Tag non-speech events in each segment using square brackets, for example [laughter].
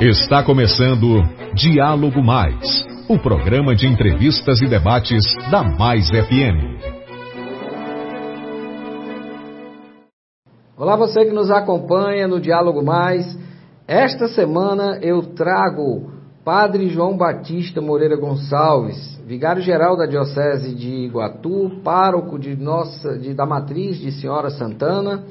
Está começando Diálogo Mais, o programa de entrevistas e debates da Mais FM. Olá, você que nos acompanha no Diálogo Mais. Esta semana eu trago Padre João Batista Moreira Gonçalves, vigário-geral da Diocese de Iguatu, pároco de nossa, de, da matriz de Senhora Santana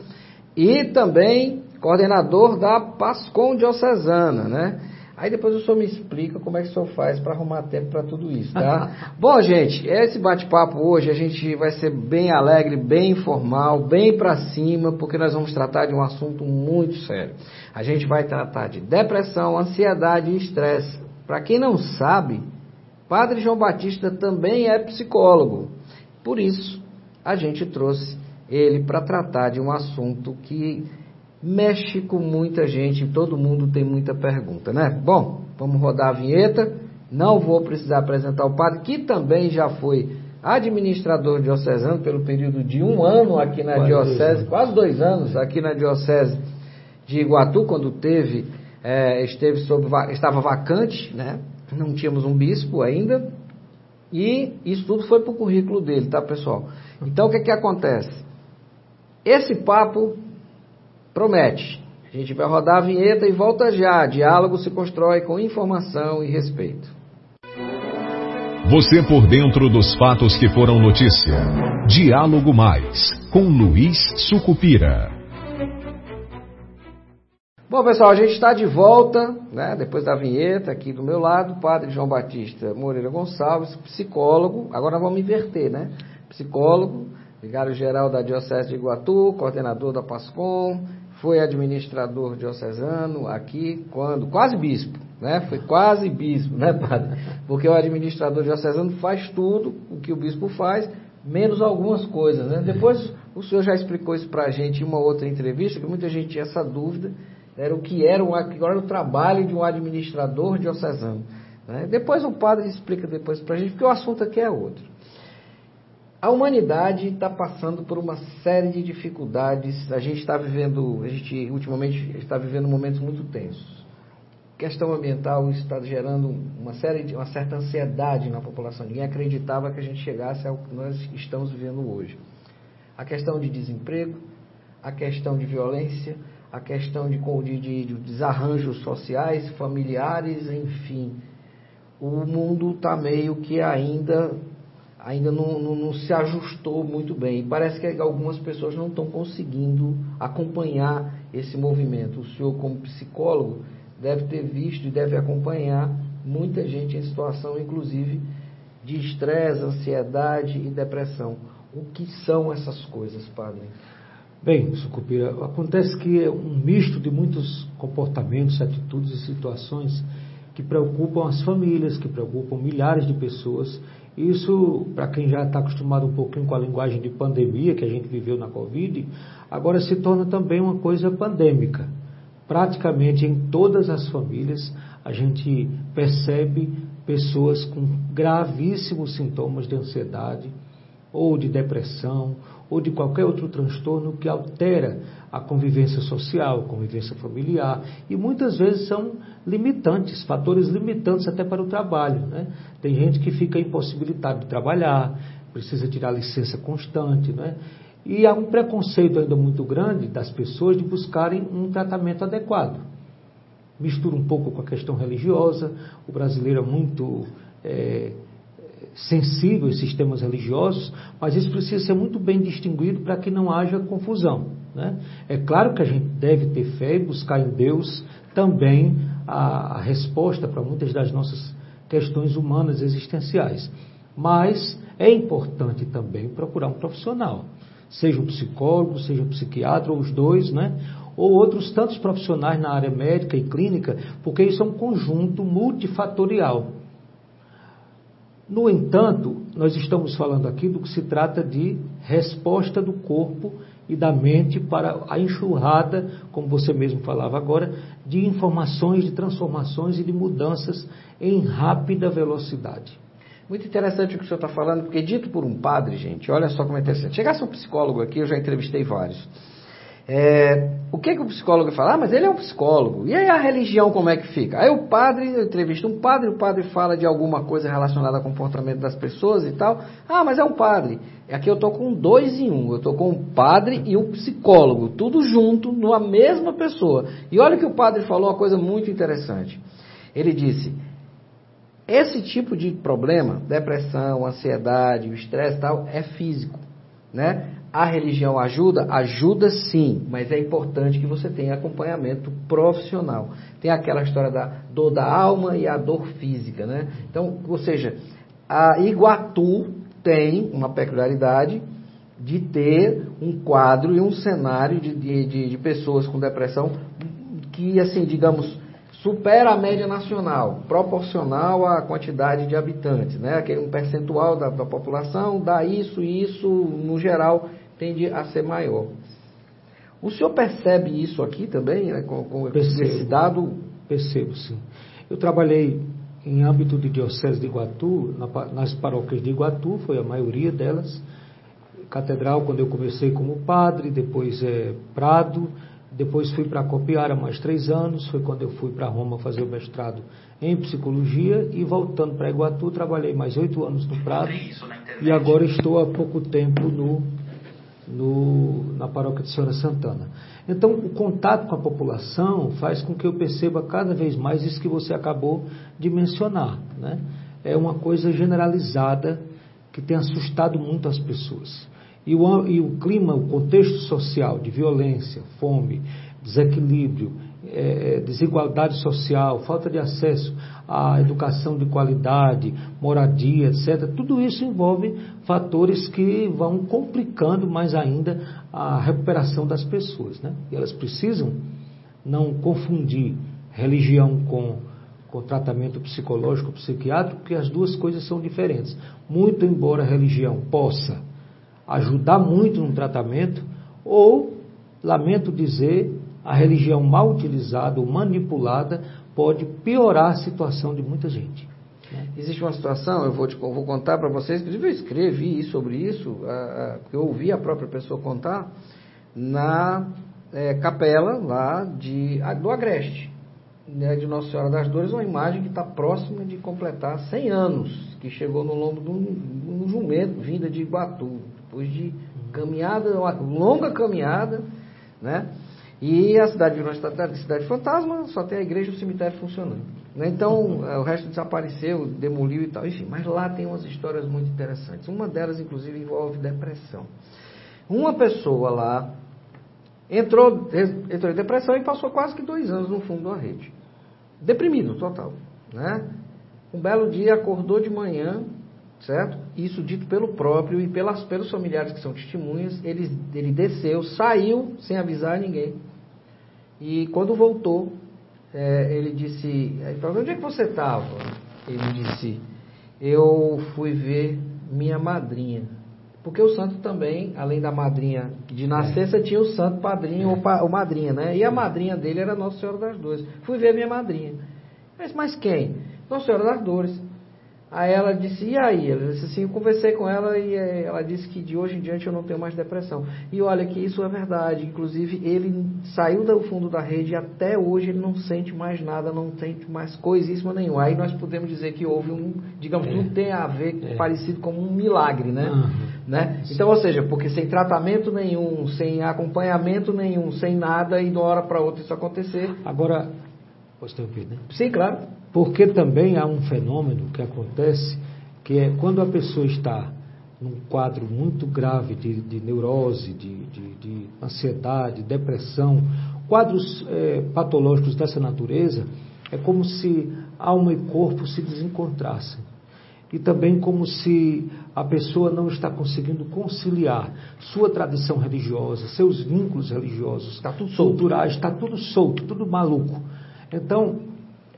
e também coordenador da PASCOM Diocesana, né? Aí depois o senhor me explica como é que o senhor faz para arrumar tempo para tudo isso, tá? [laughs] Bom, gente, esse bate-papo hoje a gente vai ser bem alegre, bem informal, bem para cima, porque nós vamos tratar de um assunto muito sério. A gente vai tratar de depressão, ansiedade e estresse. Para quem não sabe, Padre João Batista também é psicólogo. Por isso, a gente trouxe ele para tratar de um assunto que mexe com muita gente, todo mundo tem muita pergunta, né? Bom, vamos rodar a vinheta. Não vou precisar apresentar o padre, que também já foi administrador diocesano pelo período de um ano aqui na quase diocese, dois quase dois anos aqui na diocese de Iguatu, quando teve, é, esteve sob, estava vacante, né? Não tínhamos um bispo ainda. E isso tudo foi para o currículo dele, tá, pessoal? Então, o que, que acontece? Esse papo Promete. A gente vai rodar a vinheta e volta já. Diálogo se constrói com informação e respeito. Você por dentro dos fatos que foram notícia. Diálogo Mais, com Luiz Sucupira. Bom, pessoal, a gente está de volta, né, depois da vinheta, aqui do meu lado, Padre João Batista Moreira Gonçalves, psicólogo. Agora vamos inverter, né? Psicólogo, vigário-geral da Diocese de Iguatu, coordenador da PASCOM, foi administrador diocesano aqui quando quase bispo, né? Foi quase bispo, né, padre? Porque o administrador diocesano faz tudo o que o bispo faz, menos algumas coisas, né? Depois o senhor já explicou isso para a gente em uma outra entrevista, que muita gente tinha essa dúvida, era o que era, o, era o trabalho de um administrador diocesano. Né? Depois o padre explica depois para a gente, porque o assunto aqui é outro. A humanidade está passando por uma série de dificuldades. A gente está vivendo, a gente ultimamente está vivendo momentos muito tensos. A questão ambiental está gerando uma série de uma certa ansiedade na população. Ninguém acreditava que a gente chegasse ao que nós estamos vivendo hoje. A questão de desemprego, a questão de violência, a questão de, de, de desarranjos sociais, familiares, enfim. O mundo está meio que ainda ainda não, não, não, se ajustou muito bem. Parece que algumas pessoas não estão conseguindo acompanhar esse movimento. O senhor, como psicólogo, deve ter visto e deve acompanhar muita gente em situação, inclusive, de estresse, ansiedade e depressão. O que são essas coisas, padre? Bem, Sucupira, acontece que é um misto de muitos comportamentos, atitudes e situações que preocupam as famílias, que preocupam milhares de pessoas isso, para quem já está acostumado um pouquinho com a linguagem de pandemia que a gente viveu na Covid, agora se torna também uma coisa pandêmica. Praticamente em todas as famílias a gente percebe pessoas com gravíssimos sintomas de ansiedade, ou de depressão, ou de qualquer outro transtorno que altera a convivência social, a convivência familiar, e muitas vezes são limitantes, fatores limitantes até para o trabalho. Né? Tem gente que fica impossibilitado de trabalhar, precisa tirar licença constante, né? e há um preconceito ainda muito grande das pessoas de buscarem um tratamento adequado. Mistura um pouco com a questão religiosa, o brasileiro é muito é, sensível a esses temas religiosos, mas isso precisa ser muito bem distinguido para que não haja confusão. Né? É claro que a gente deve ter fé e buscar em Deus também a, a resposta para muitas das nossas questões humanas existenciais. Mas é importante também procurar um profissional, seja um psicólogo, seja um psiquiatra, ou os dois, né? ou outros tantos profissionais na área médica e clínica, porque isso é um conjunto multifatorial. No entanto, nós estamos falando aqui do que se trata de resposta do corpo e da mente para a enxurrada, como você mesmo falava agora, de informações, de transformações e de mudanças em rápida velocidade. Muito interessante o que o senhor está falando, porque dito por um padre, gente, olha só como é interessante. Chegasse um psicólogo aqui, eu já entrevistei vários. É, o que, que o psicólogo fala? Ah, mas ele é um psicólogo. E aí a religião como é que fica? Aí o padre, eu entrevisto um padre, o padre fala de alguma coisa relacionada ao comportamento das pessoas e tal. Ah, mas é um padre. Aqui eu estou com dois em um. Eu estou com o padre e o psicólogo, tudo junto, numa mesma pessoa. E olha que o padre falou uma coisa muito interessante. Ele disse: esse tipo de problema, depressão, ansiedade, estresse e tal, é físico, né? A religião ajuda? Ajuda sim, mas é importante que você tenha acompanhamento profissional. Tem aquela história da dor da alma e a dor física, né? Então, ou seja, a Iguatu tem uma peculiaridade de ter um quadro e um cenário de, de, de pessoas com depressão que, assim, digamos, supera a média nacional, proporcional à quantidade de habitantes, né? Aquele um percentual da, da população dá isso e isso, no geral, tende a ser maior. O senhor percebe isso aqui também, né, com, com esse dado? Percebo, sim. Eu trabalhei em âmbito de Diocese de Iguatu, na, nas paróquias de Iguatu, foi a maioria delas. Catedral, quando eu comecei como padre, depois é, Prado, depois fui para Copiara mais três anos, foi quando eu fui para Roma fazer o mestrado em psicologia e voltando para Iguatu, trabalhei mais oito anos no Prado e agora estou há pouco tempo no no, na paróquia de Senhora Santana. Então, o contato com a população faz com que eu perceba cada vez mais isso que você acabou de mencionar. Né? É uma coisa generalizada que tem assustado muito as pessoas. E o, e o clima, o contexto social de violência, fome, desequilíbrio, é, é, desigualdade social, falta de acesso à educação de qualidade, moradia, etc. Tudo isso envolve fatores que vão complicando mais ainda a recuperação das pessoas. Né? E elas precisam não confundir religião com, com tratamento psicológico, psiquiátrico, porque as duas coisas são diferentes. Muito embora a religião possa ajudar muito no tratamento, ou, lamento dizer, a religião mal utilizada ou manipulada pode piorar a situação de muita gente. Né? Existe uma situação, eu vou, te, eu vou contar para vocês, inclusive eu escrevi sobre isso, porque eu ouvi a própria pessoa contar, na é, capela lá de, do Agreste, né, de Nossa Senhora das Dores, uma imagem que está próxima de completar 100 anos, que chegou no lombo de um, um jumento, vinda de Iguatu, depois de caminhada, uma longa caminhada, né? E a cidade virou uma cidade fantasma, só tem a igreja e o cemitério funcionando. Né? Então, é, o resto desapareceu, demoliu e tal. Enfim, mas lá tem umas histórias muito interessantes. Uma delas, inclusive, envolve depressão. Uma pessoa lá entrou, entrou em depressão e passou quase que dois anos no fundo da rede. Deprimido, total. Né? Um belo dia acordou de manhã, certo? Isso dito pelo próprio e pelas, pelos familiares que são testemunhas. Ele, ele desceu, saiu sem avisar ninguém e quando voltou, é, ele disse, ele falou, onde é que você estava? Ele disse, eu fui ver minha madrinha. Porque o santo também, além da madrinha de nascença, é. tinha o santo padrinho é. ou, pa, ou, madrinha, né? E a madrinha dele era Nossa Senhora das Dores. Fui ver minha madrinha. Mas, mas quem? Nossa Senhora das Dores. Aí ela disse, e aí? Ela disse assim, eu conversei com ela e eh, ela disse que de hoje em diante eu não tenho mais depressão. E olha que isso é verdade. Inclusive, ele saiu do fundo da rede e até hoje ele não sente mais nada, não sente mais coisíssima nenhuma. Aí nós podemos dizer que houve um, digamos, é. não tem a ver é. parecido com um milagre, né? Uhum. né? Então, ou seja, porque sem tratamento nenhum, sem acompanhamento nenhum, sem nada, e de uma hora para outra isso acontecer. Agora, posso ter ouvido, né? Sim, claro. Porque também há um fenômeno que acontece, que é quando a pessoa está num quadro muito grave de, de neurose, de, de, de, ansiedade, depressão, quadros é, patológicos dessa natureza, é como se alma e corpo se desencontrassem. E também como se a pessoa não está conseguindo conciliar sua tradição religiosa, seus vínculos religiosos, está tudo culturais, está tudo solto, tudo maluco. Então,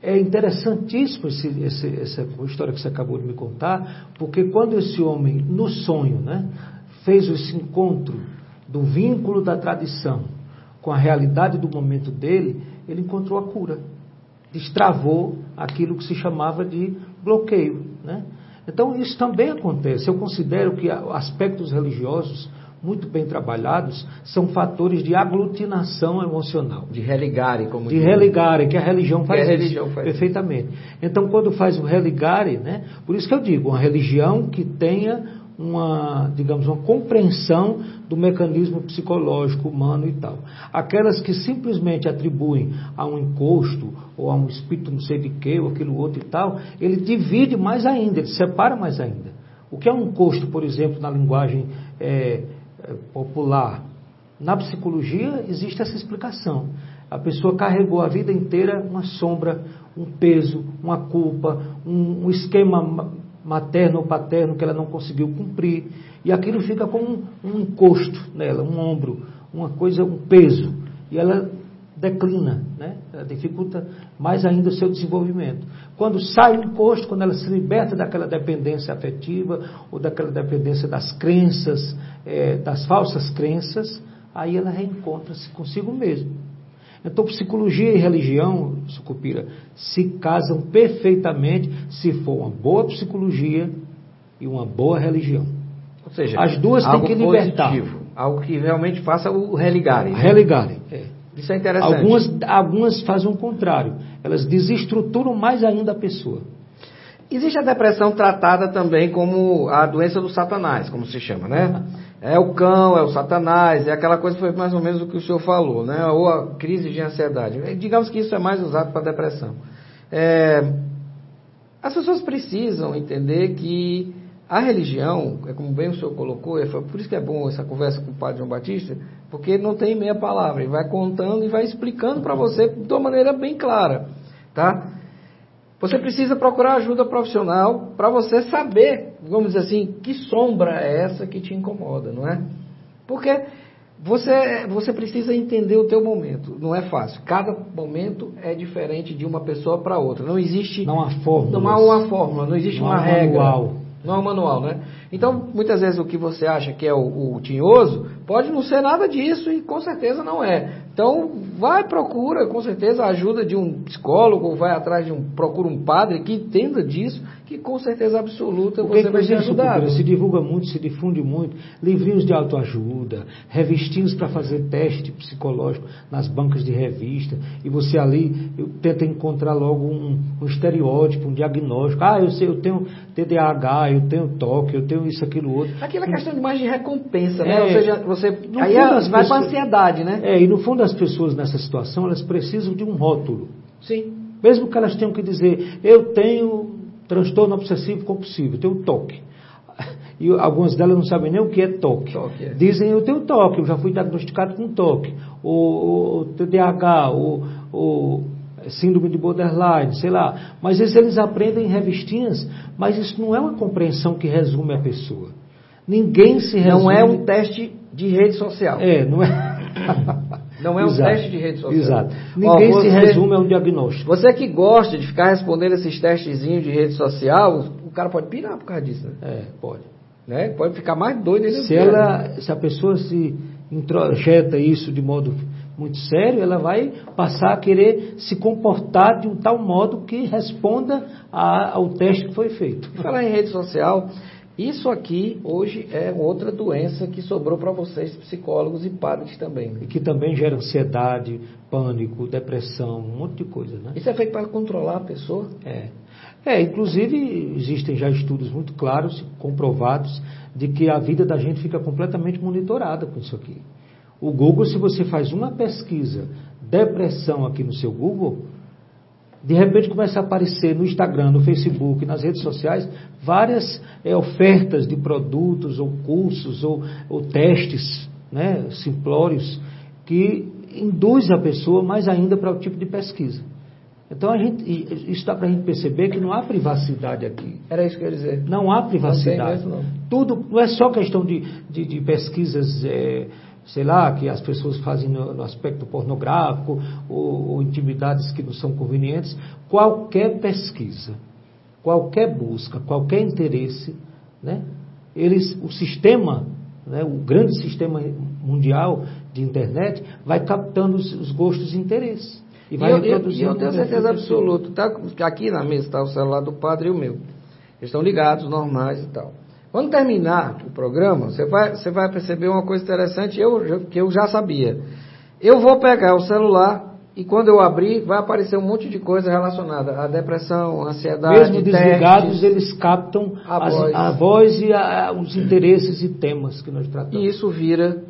é interessantíssimo esse, esse, essa história que você acabou de me contar, porque quando esse homem, no sonho, né, fez esse encontro do vínculo da tradição com a realidade do momento dele, ele encontrou a cura. Destravou aquilo que se chamava de bloqueio. Né? Então, isso também acontece. Eu considero que aspectos religiosos muito bem trabalhados, são fatores de aglutinação emocional. De religare, como De religare, que a religião faz a isso religião faz perfeitamente. Então, quando faz o religare, né, por isso que eu digo, uma religião que tenha uma, digamos, uma compreensão do mecanismo psicológico humano e tal. Aquelas que simplesmente atribuem a um encosto ou a um espírito não sei de quê, ou aquilo outro e tal, ele divide mais ainda, ele separa mais ainda. O que é um encosto, por exemplo, na linguagem é, popular? Na psicologia existe essa explicação. A pessoa carregou a vida inteira uma sombra, um peso, uma culpa, um, um esquema materno ou paterno que ela não conseguiu cumprir. E aquilo fica como um, um encosto nela, um ombro, uma coisa, um peso. E ela declina, né? ela dificulta mais ainda o seu desenvolvimento. Quando sai o encosto, quando ela se liberta daquela dependência afetiva ou daquela dependência das crenças, é, das falsas crenças, aí ela reencontra-se consigo mesma. Então, psicologia e religião, Sucupira, se casam perfeitamente se for uma boa psicologia e uma boa religião. Ou seja, as duas têm que libertar. Positivo, algo que realmente faça o religarem. Né? Religarem, é. Isso é interessante. Algumas, algumas fazem o contrário. Elas desestruturam mais ainda a pessoa. Existe a depressão tratada também como a doença do satanás, como se chama, né? É o cão, é o satanás, é aquela coisa que foi mais ou menos o que o senhor falou, né? Ou a crise de ansiedade. Digamos que isso é mais usado para depressão. É, as pessoas precisam entender que a religião, é como bem o senhor colocou, é por isso que é bom essa conversa com o padre João Batista, porque não tem meia palavra, ele vai contando e vai explicando para você de uma maneira bem clara, tá? Você precisa procurar ajuda profissional para você saber, vamos dizer assim, que sombra é essa que te incomoda, não é? Porque você, você precisa entender o teu momento. Não é fácil. Cada momento é diferente de uma pessoa para outra. Não existe. Não há fórmula. Não há uma fórmula. Não existe não uma regra. Manual. Não é um manual, né? Então, muitas vezes o que você acha que é o, o tinhoso pode não ser nada disso e com certeza não é. Então, vai, procura, com certeza, a ajuda de um psicólogo, vai atrás de um, procura um padre que entenda disso, que com certeza absoluta Porque, você vai ser ajudado. Se divulga muito, se difunde muito, livrinhos de autoajuda, revistinhos para fazer teste psicológico nas bancas de revista, e você ali tenta encontrar logo um, um estereótipo, um diagnóstico. Ah, eu sei, eu tenho TDAH, eu tenho toque, eu tenho isso, aquilo, outro. Aquela questão de mais de recompensa, né? É, Ou seja, você aí vai pessoas, para ansiedade, né? É, e no fundo as pessoas nessa situação, elas precisam de um rótulo. Sim. Mesmo que elas tenham que dizer, eu tenho transtorno obsessivo compulsivo, eu tenho toque. [laughs] E algumas delas não sabem nem o que é toque. toque é. Dizem, eu tenho toque, eu já fui diagnosticado com toque. O, TDAH, o, o síndrome de borderline, sei lá. Mas eles, eles aprendem em revistinhas, mas isso não é uma compreensão que resume a pessoa. Ninguém se resume. Não é um teste de rede social. É, não é. [laughs] Não é um Exato. teste de rede social. Exato. Ninguém Ó, você, se resume a um diagnóstico. Você que gosta de ficar respondendo esses testezinhos de rede social, o cara pode pirar por causa disso. Né? É, pode. Né? Pode ficar mais doido ainda. Se, ela, se a pessoa se introjeta isso de modo muito sério, ela vai passar a querer se comportar de um tal modo que responda a, ao teste que foi feito. Falar em rede social, isso aqui hoje é outra doença que sobrou para vocês, psicólogos e padres também. Né? E que também gera ansiedade, pânico, depressão, um monte de coisa, né? Isso é feito para controlar a pessoa? É. É, inclusive existem já estudos muito claros, comprovados, de que a vida da gente fica completamente monitorada com isso aqui. O Google, se você faz uma pesquisa depressão aqui no seu Google, de repente começa a aparecer no Instagram, no Facebook, nas redes sociais, várias é, ofertas de produtos ou cursos ou, ou testes né, simplórios que induz a pessoa mais ainda para o tipo de pesquisa. Então a gente, isso dá para a gente perceber que não há privacidade aqui. Era isso que eu ia dizer. Não há privacidade. Não, mesmo, não. Tudo não é só questão de, de, de pesquisas é, sei lá, que as pessoas fazem no, no aspecto pornográfico ou, ou, intimidades que não são convenientes, qualquer pesquisa, qualquer busca, qualquer interesse, né, eles, o sistema, né, o grande sistema mundial de internet, vai captando os, os gostos e interesses. E, vai eu, eu, eu tenho certeza absoluta, tá, aqui na mesa está o celular do padre e o meu. Eles estão ligados, normais e tal. Quando terminar o programa, você vai, você vai perceber uma coisa interessante eu, que eu já sabia. Eu vou pegar o celular e quando eu abrir, vai aparecer um monte de coisa relacionada à depressão, ansiedade. Mesmo desligados, testes, eles captam a, as, voz. a voz e a, os interesses e temas que nós tratamos. E isso vira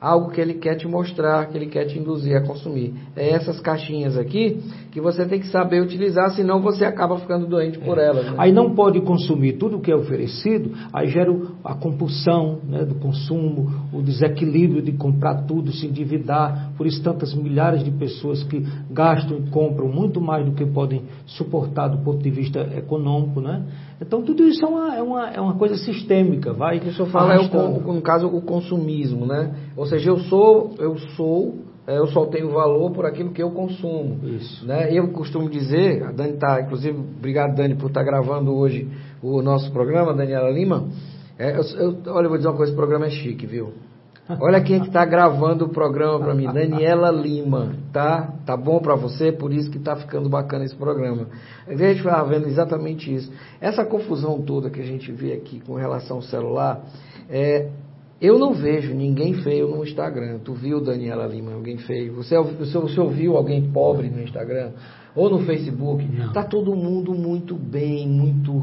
algo que ele quer te mostrar, que ele quer te induzir a consumir. É essas caixinhas aqui que você tem que saber utilizar, senão você acaba ficando doente por é. elas. Né? Aí não pode consumir tudo o que é oferecido, aí gera a compulsão né, do consumo, o desequilíbrio de comprar tudo, se endividar. Por isso, tantas milhares de pessoas que gastam e compram muito mais do que podem suportar do ponto de vista econômico, né? Então, tudo isso é uma, é uma, é uma coisa sistêmica, vai. O senhor fala, é o, no caso, o consumismo, né? Ou seja, eu sou, eu sou, eu só tenho valor por aquilo que eu consumo. Isso. Né? Eu costumo dizer, a Dani está, inclusive, obrigado, Dani, por estar tá gravando hoje o nosso programa, Daniela Lima. É, eu, eu, olha, eu vou dizer uma coisa, o programa é chique, viu? Olha quem é está gravando o programa para mim, [laughs] Daniela Lima, tá? Tá bom para você, por isso que está ficando bacana esse programa. A gente estava vendo exatamente isso. Essa confusão toda que a gente vê aqui com relação ao celular, é, eu não vejo ninguém feio no Instagram. Tu viu, Daniela Lima, alguém feio? Você, você, você ouviu alguém pobre no Instagram? Ou no Facebook? Está todo mundo muito bem, muito.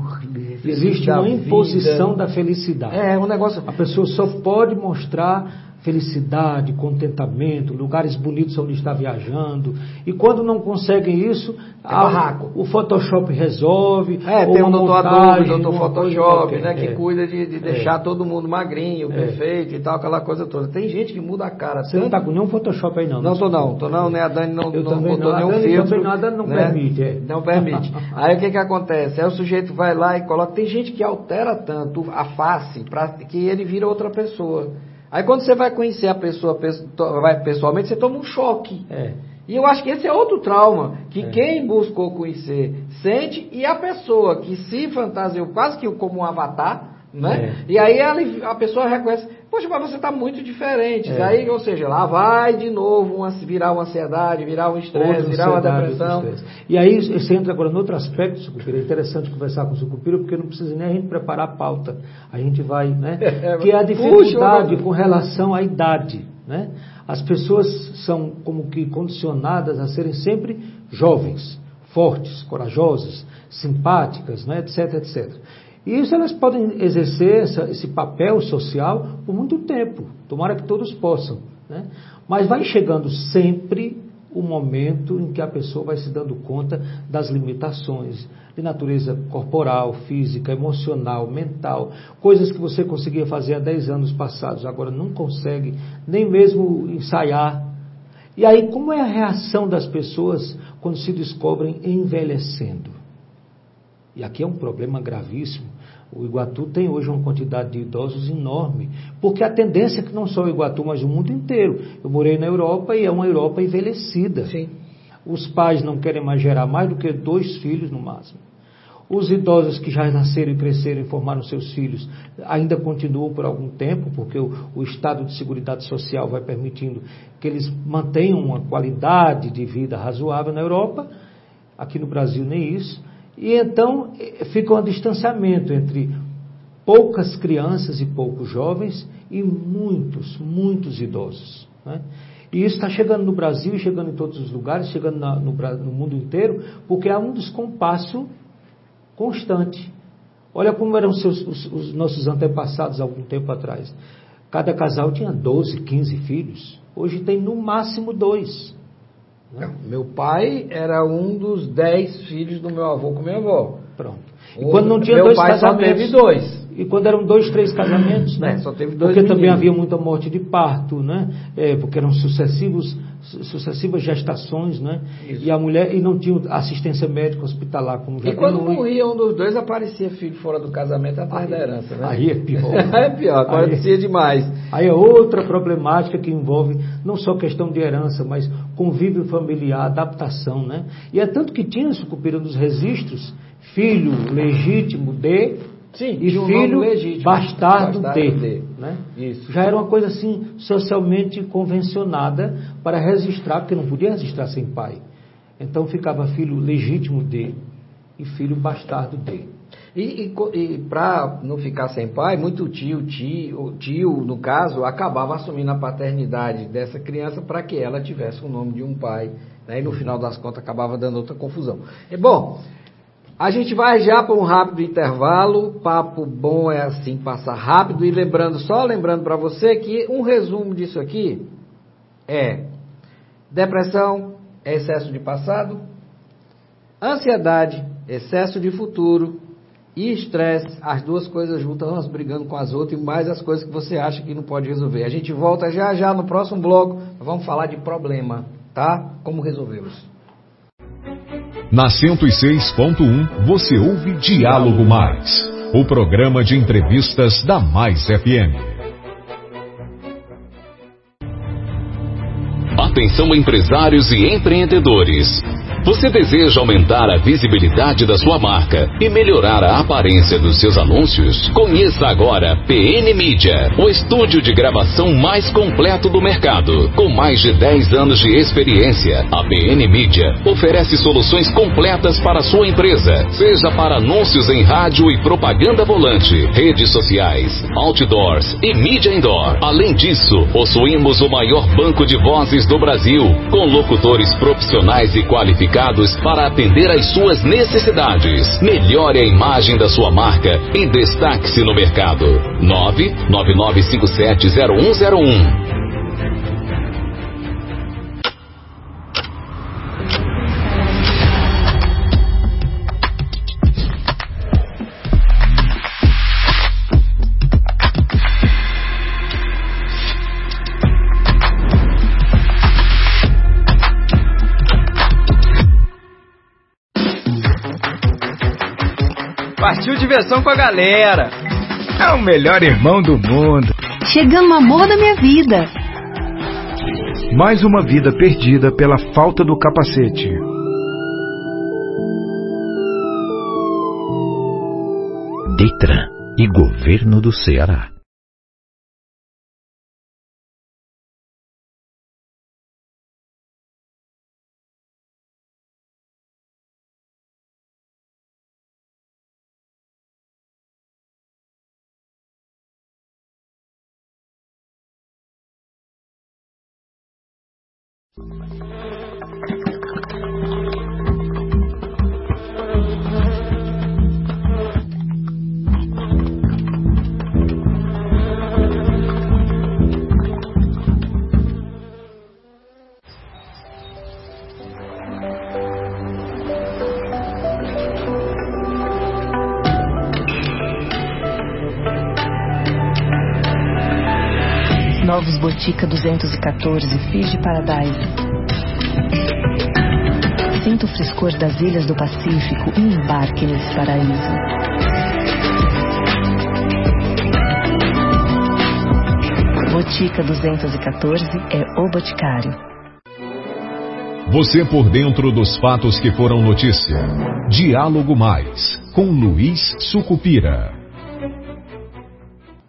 Existe uma imposição da felicidade. É, um negócio. A pessoa só pode mostrar felicidade, contentamento, lugares bonitos onde está viajando. E quando não conseguem isso, é a, o Photoshop resolve. É, tem um doutor Adobe, doutor Photoshop, né, que é. cuida de, de deixar é. todo mundo magrinho, é. perfeito e tal, aquela coisa toda. Tem gente que muda a cara. Você tanto... não está com nenhum Photoshop aí não? Não, estou não, tô não, né? A Dani não, Eu não botou não. nenhum a Dani filtro. Também não, a Dani não né? permite. É. Não permite. [laughs] aí o que que acontece? Aí o sujeito vai lá e coloca... Tem gente que altera tanto a face para que ele vira outra pessoa. Aí quando você vai conhecer a pessoa vai pessoalmente, você toma um choque. É. E eu acho que esse é outro trauma que é. quem buscou conhecer sente e a pessoa que se fantasiou quase que como um avatar, né? É. E aí ela, a pessoa reconhece, poxa, mas você está muito diferente. É. Aí, ou seja, lá vai de novo uma, virar uma ansiedade, virar um estresse, virar uma depressão. E aí você entra agora no outro aspecto, Sucupira. É interessante conversar com o Sucupira, porque não precisa nem a gente preparar a pauta. A gente vai, né? [laughs] É, que é a dificuldade puxa, com relação à idade, né? As pessoas são como que condicionadas a serem sempre jovens, fortes, corajosas, simpáticas, né? etc, etc. E isso elas podem exercer essa, esse papel social por muito tempo. Tomara que todos possam. Né? Mas vai chegando sempre o momento em que a pessoa vai se dando conta das limitações de natureza corporal, física, emocional, mental, coisas que você conseguia fazer há 10 anos passados, agora não consegue nem mesmo ensaiar. E aí, como é a reação das pessoas quando se descobrem envelhecendo? E aqui é um problema gravíssimo. O Iguatu tem hoje uma quantidade de idosos enorme, porque a tendência é que não só o Iguatu, mas o mundo inteiro. Eu morei na Europa e é uma Europa envelhecida. Sim. Os pais não querem mais gerar mais do que dois filhos no máximo. Os idosos que já nasceram e cresceram e formaram seus filhos ainda continuam por algum tempo, porque o, o estado de segurança social vai permitindo que eles mantenham uma qualidade de vida razoável na Europa. Aqui no Brasil, nem isso. E então eh, fica um distanciamento entre poucas crianças e poucos jovens e muitos, muitos idosos. Né? E isso está chegando no Brasil, chegando em todos os lugares, chegando na, no, no, mundo inteiro, porque há um descompasso constante. Olha como eram seus, os, os nossos antepassados algum tempo atrás. Cada casal tinha 12, 15 filhos. Hoje tem no máximo dois. Né? Meu pai era um dos dez filhos do meu avô com minha avó. Pronto. E quando não tinha meu dois pai casamentos. Só teve dois. E quando eram dois, três casamentos, né? É, só teve dois. Porque meninos. também havia muita morte de parto, né? É, porque eram sucessivos sucessivas gestações, né? Isso. E a mulher e não tinha assistência médica hospitalar como já E quando morria um dos dois aparecia filho fora do casamento atrás aí, da herança, né? Aí é pior. [laughs] é pior, acontecia aí, demais. Aí é outra problemática que envolve não só questão de herança, mas convívio familiar, adaptação, né? E é tanto que tinha sucupira nos registros filho legítimo de Sim, e filho legítimo, bastardo, bastardo de. de. Né? Isso. Já era uma coisa assim socialmente convencionada para registrar, porque não podia registrar sem pai. Então ficava filho legítimo de e filho bastardo de. E, e, e para não ficar sem pai, muito tio, tio, tio, no caso, acabava assumindo a paternidade dessa criança para que ela tivesse o nome de um pai. Né? E no final das contas acabava dando outra confusão. E, bom, a gente vai já para um rápido intervalo. Papo bom é assim, passar rápido. E lembrando, só lembrando para você que um resumo disso aqui é depressão, é excesso de passado, ansiedade, excesso de futuro e estresse, as duas coisas juntas, umas brigando com as outras e mais as coisas que você acha que não pode resolver. A gente volta já já no próximo bloco, vamos falar de problema, tá? Como resolvê-los. Na 106.1 você ouve Diálogo Mais, o programa de entrevistas da Mais FM. Atenção empresários e empreendedores. Você deseja aumentar a visibilidade da sua marca e melhorar a aparência dos seus anúncios? Conheça agora PN Media, o estúdio de gravação mais completo do mercado. Com mais de 10 anos de experiência, a PN Media oferece soluções completas para a sua empresa, seja para anúncios em rádio e propaganda volante, redes sociais, outdoors e mídia indoor. Além disso, possuímos o maior banco de vozes do Brasil, com locutores profissionais e qualificados para atender às suas necessidades. Melhore a imagem da sua marca e destaque-se no mercado. 999570101 diversão com a galera. É o melhor irmão do mundo. Chegando no amor da minha vida. Mais uma vida perdida pela falta do capacete. Detran e Governo do Ceará. Botica 214, Fish Paradise. Sinta o frescor das ilhas do Pacífico e embarque nesse paraíso. Botica 214 é o Boticário. Você por dentro dos fatos que foram notícia. Diálogo Mais, com Luiz Sucupira.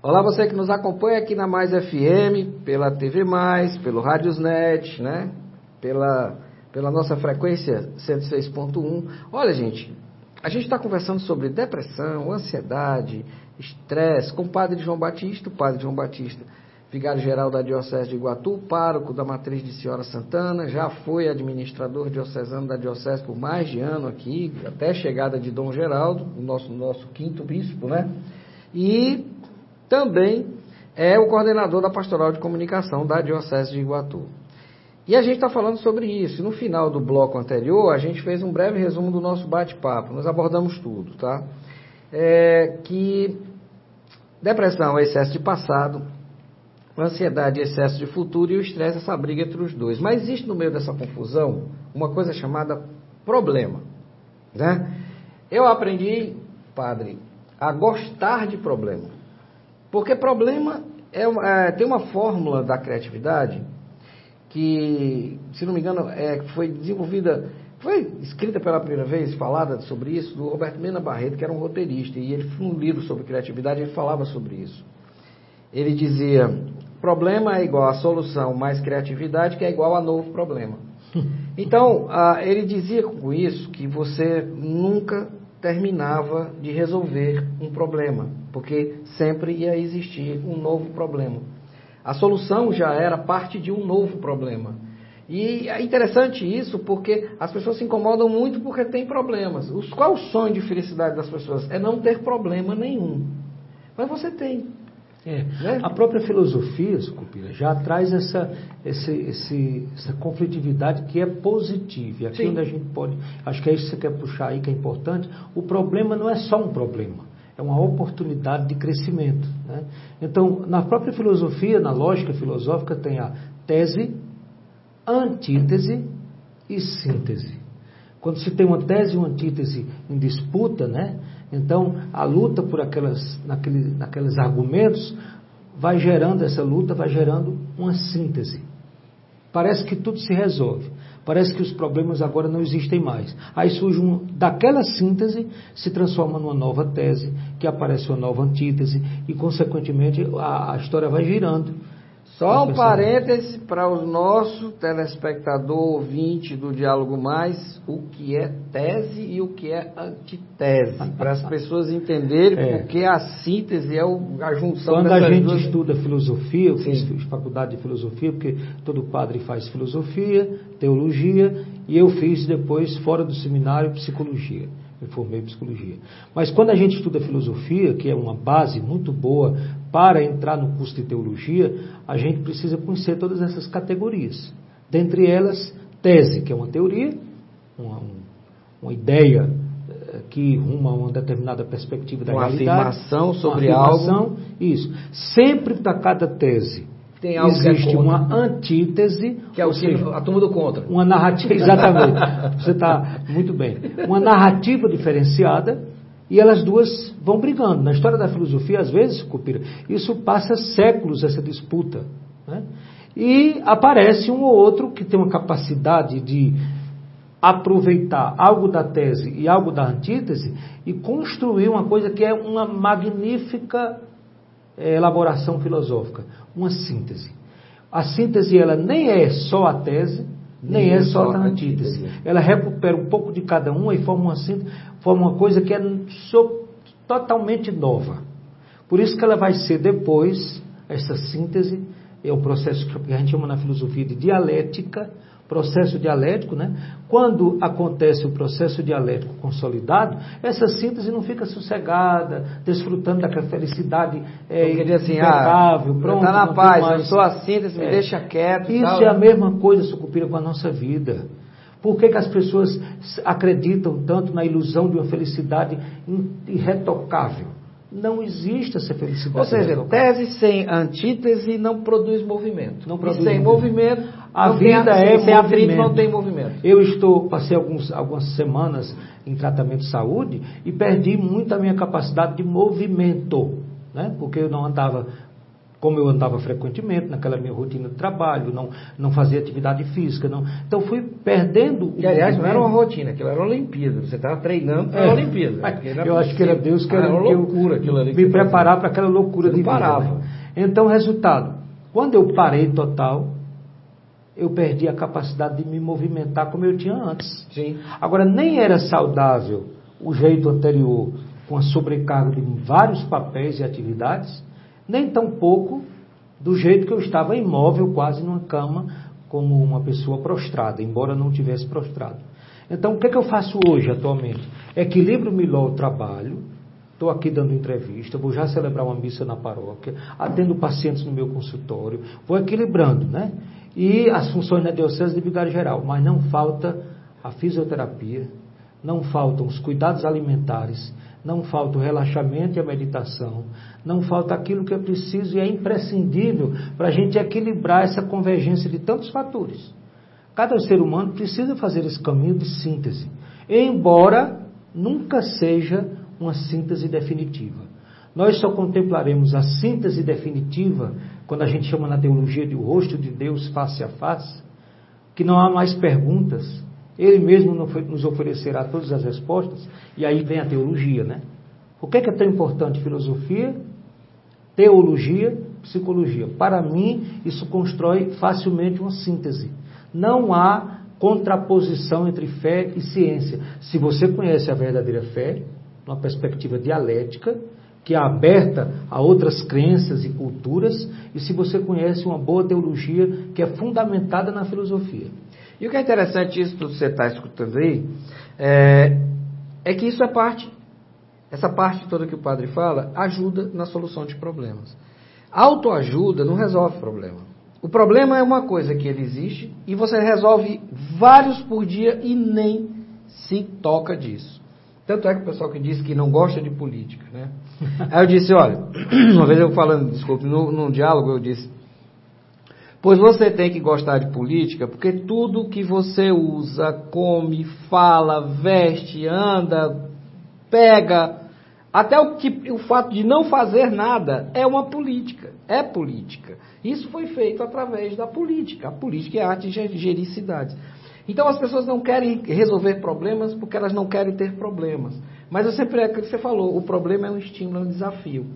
Olá, você que nos acompanha aqui na Mais FM, pela TV Mais, pelo Rádiosnet, né? Pela, pela nossa frequência 106.1. Olha, gente, a gente está conversando sobre depressão, ansiedade, estresse com o padre João Batista, o padre João Batista, vigário-geral da Diocese de Iguatu, pároco da Matriz de Senhora Santana, já foi administrador diocesano da Diocese por mais de ano aqui, até a chegada de Dom Geraldo, o nosso, nosso quinto bispo, né? E também é o coordenador da Pastoral de Comunicação da Diocese de Iguatu. E a gente está falando sobre isso. No final do bloco anterior, a gente fez um breve resumo do nosso bate-papo. Nós abordamos tudo, tá? É que depressão é excesso de passado, ansiedade é excesso de futuro e o estresse é essa briga entre os dois. Mas existe no meio dessa confusão uma coisa chamada problema, né? Eu aprendi, padre, a gostar de problema. Porque problema é, é, tem uma fórmula da criatividade que, se não me engano, é, foi desenvolvida, foi escrita pela primeira vez, falada sobre isso, do Roberto Mena Barreto, que era um roteirista, e ele fez um livro sobre criatividade, ele falava sobre isso. Ele dizia, problema é igual a solução mais criatividade, que é igual a novo problema. [laughs] Então, ele dizia com isso que você nunca terminava de resolver um problema, porque sempre ia existir um novo problema. A solução já era parte de um novo problema. E é interessante isso porque as pessoas se incomodam muito porque têm problemas. Os, qual é o sonho de felicidade das pessoas? É não ter problema nenhum. Mas você tem. É. Né? A própria filosofia, Sucupira, já traz essa, esse, esse, essa conflitividade que é positiva. E aqui Sim. onde a gente pode. Acho que é isso que você quer puxar aí, que é importante. O problema não é só um problema é uma oportunidade de crescimento. Né? Então, na própria filosofia, na lógica filosófica, tem a tese, antítese e síntese. Quando se tem uma tese e uma antítese em disputa, né? então a luta por aquelas, naquele, naqueles argumentos vai gerando essa luta, vai gerando uma síntese. Parece que tudo se resolve. Parece que os problemas agora não existem mais. Aí surge um, daquela síntese, se transforma numa nova tese, que aparece uma nova antítese, e consequentemente a, a história vai girando. Só um parêntese para o nosso telespectador ouvinte do Diálogo Mais, o que é tese e o que é antitese, [laughs] para as pessoas entenderem é. porque a síntese é a junção Quando a gente duas... estuda filosofia, eu fiz Sim. faculdade de filosofia, porque todo padre faz filosofia, teologia, e eu fiz depois, fora do seminário, psicologia me formei psicologia. Mas quando a gente estuda filosofia, que é uma base muito boa para entrar no curso de teologia, a gente precisa conhecer todas essas categorias. Dentre elas, tese, que é uma teoria, uma, uma ideia eh, que ruma a uma determinada perspectiva da uma realidade. Afirmação sobre uma afirmação algo. Isso. Sempre para cada tese tem algo Existe que é uma antítese. Que é o seja, a turma do contra. Uma narrativa, [laughs] exatamente. Você está muito bem. Uma narrativa diferenciada e elas duas vão brigando. Na história da filosofia, às vezes, Cupira, isso passa séculos, essa disputa. Né? E aparece um ou outro que tem uma capacidade de aproveitar algo da tese e algo da antítese e construir uma coisa que é uma magnífica é, elaboração filosófica, uma síntese. A síntese ela nem é só a tese, nem, é só a antítese. Ela recupera um pouco de cada uma e forma uma forma uma coisa que é so, totalmente nova. Por isso que ela vai ser depois, essa síntese, é o processo que a gente chama na filosofia de dialética, processo dialético, né? Quando acontece o processo dialético consolidado, essa síntese não fica sossegada, desfrutando daquela felicidade é, assim, ah, impecável, ah, pronto. Está na paz, mais... eu sou a síntese, me é. deixa quieto. Isso tal, é a mesma coisa, Sucupira, com a nossa vida. Por que, que as pessoas acreditam tanto na ilusão de uma felicidade irretocável? Não existe essa felicidade. Ou seja, tese sem antítese não produz movimento. Não produz e sem movimento, movimento a vida é sem atrito não tem movimento. Eu estou passei alguns, algumas semanas em tratamento de saúde e perdi muito a minha capacidade de movimento, né? Porque eu não andava como eu andava frequentemente naquela minha rotina de trabalho, não, não fazia atividade física, não. Então fui perdendo. Que aliás não era uma rotina, aquilo era uma Olimpíada. Você estava treinando para é, a Olimpíada. Eu acho que era Deus que era, era uma loucura aquilo ali. Me preparar para aquela loucura Você de parava. Vida, né? Então, resultado, quando eu parei total, eu perdi a capacidade de me movimentar como eu tinha antes. Sim. Agora, nem era saudável o jeito anterior, com a sobrecarga de vários papéis e atividades, nem tampouco do jeito que eu estava imóvel, quase numa cama, como uma pessoa prostrada, embora não tivesse prostrado. Então, o que, é que eu faço hoje, atualmente? Equilibro melhor o trabalho, estou aqui dando entrevista, vou já celebrar uma missa na paróquia, atendo pacientes no meu consultório, vou equilibrando, né? E as funções na Diocese de Vigário Geral, mas não falta a fisioterapia, não faltam os cuidados alimentares, não falta o relaxamento e a meditação, não falta aquilo que é preciso e é imprescindível para a gente equilibrar essa convergência de tantos fatores. Cada ser humano precisa fazer esse caminho de síntese, embora nunca seja uma síntese definitiva. Nós só contemplaremos a síntese definitiva quando a gente chama na teologia de o rosto de Deus face a face, que não há mais perguntas, Ele mesmo nos oferecerá todas as respostas, e aí vem a teologia, né? O que é, que é tão importante? Filosofia, teologia, psicologia. Para mim, isso constrói facilmente uma síntese. Não há contraposição entre fé e ciência. Se você conhece a verdadeira fé, numa perspectiva dialética, que é aberta a outras crenças e culturas, e se você conhece uma boa teologia que é fundamentada na filosofia. E o que é interessante isso que você está escutando aí, é, é que isso é parte, essa parte toda que o padre fala, ajuda na solução de problemas. Autoajuda não resolve problema. O problema é uma coisa que ele existe e você resolve vários por dia e nem se toca disso. Tanto é que o pessoal que diz que não gosta de política, né? [laughs] Aí eu disse, olha, [clears throat] uma vez eu falando, desculpe, no, num diálogo eu disse, pois você tem que gostar de política, porque tudo que você usa, come, fala, veste, anda, pega, até o, que, o fato de não fazer nada é uma política, é política. Isso foi feito através da política. A política é a arte de gerir cidades. Então as pessoas não querem resolver problemas porque elas não querem ter problemas. Mas eu sempre é o que você falou, o problema é um estímulo, é um desafio.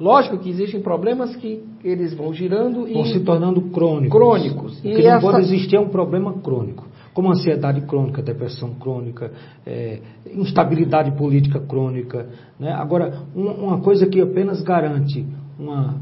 Lógico que existem problemas que eles vão girando e vão se tornando crônicos. Crônicos. O que e não essa... pode existir é um problema crônico, como ansiedade crônica, depressão crônica, é, instabilidade política crônica. Né? Agora, um, uma coisa que apenas garante uma,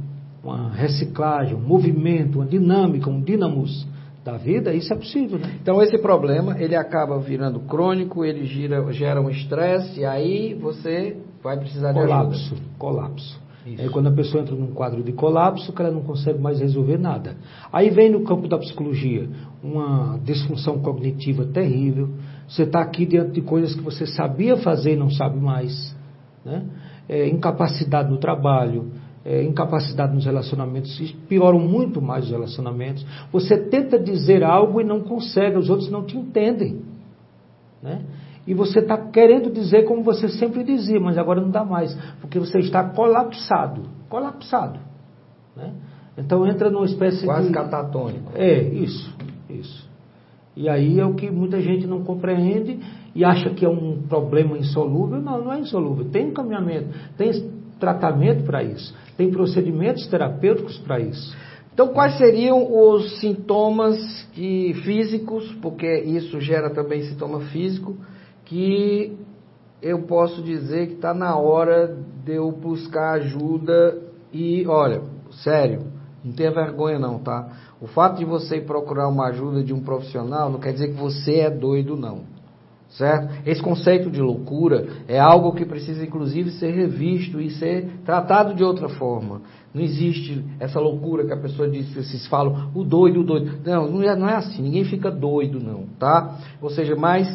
uma reciclagem, um movimento, uma dinâmica, um dínamos da vida, isso é possível, né? Então esse problema, ele acaba virando crônico, ele gira, gera um estresse, e aí você vai precisar colapso, de ajuda. Colapso, colapso. É quando a pessoa entra num quadro de colapso, que ela não consegue mais resolver nada. Aí vem no campo da psicologia uma disfunção cognitiva terrível. Você está aqui diante de coisas que você sabia fazer e não sabe mais. Né? É, incapacidade no trabalho, é, incapacidade nos relacionamentos, pioram muito mais os relacionamentos. Você tenta dizer algo e não consegue, os outros não te entendem. Né? E você está querendo dizer como você sempre dizia, mas agora não dá mais, porque você está colapsado. Colapsado. Né? Então entra numa espécie Quase de. Quase catatônico. É, isso, isso. E aí é o que muita gente não compreende e acha que é um problema insolúvel. Não, não é insolúvel. Tem encaminhamento, tem tratamento para isso. Tem procedimentos terapêuticos para isso. Então, quais seriam os sintomas que, físicos, porque isso gera também sintoma físico, que eu posso dizer que está na hora de eu buscar ajuda e, olha, sério, não tenha vergonha não, tá? O fato de você procurar uma ajuda de um profissional não quer dizer que você é doido, não. Certo? Esse conceito de loucura é algo que precisa, inclusive, ser revisto e ser tratado de outra forma. Não existe essa loucura que a pessoa diz, vocês falam, o doido, o doido. Não, não é, não é assim. Ninguém fica doido, não, tá? Ou seja, mas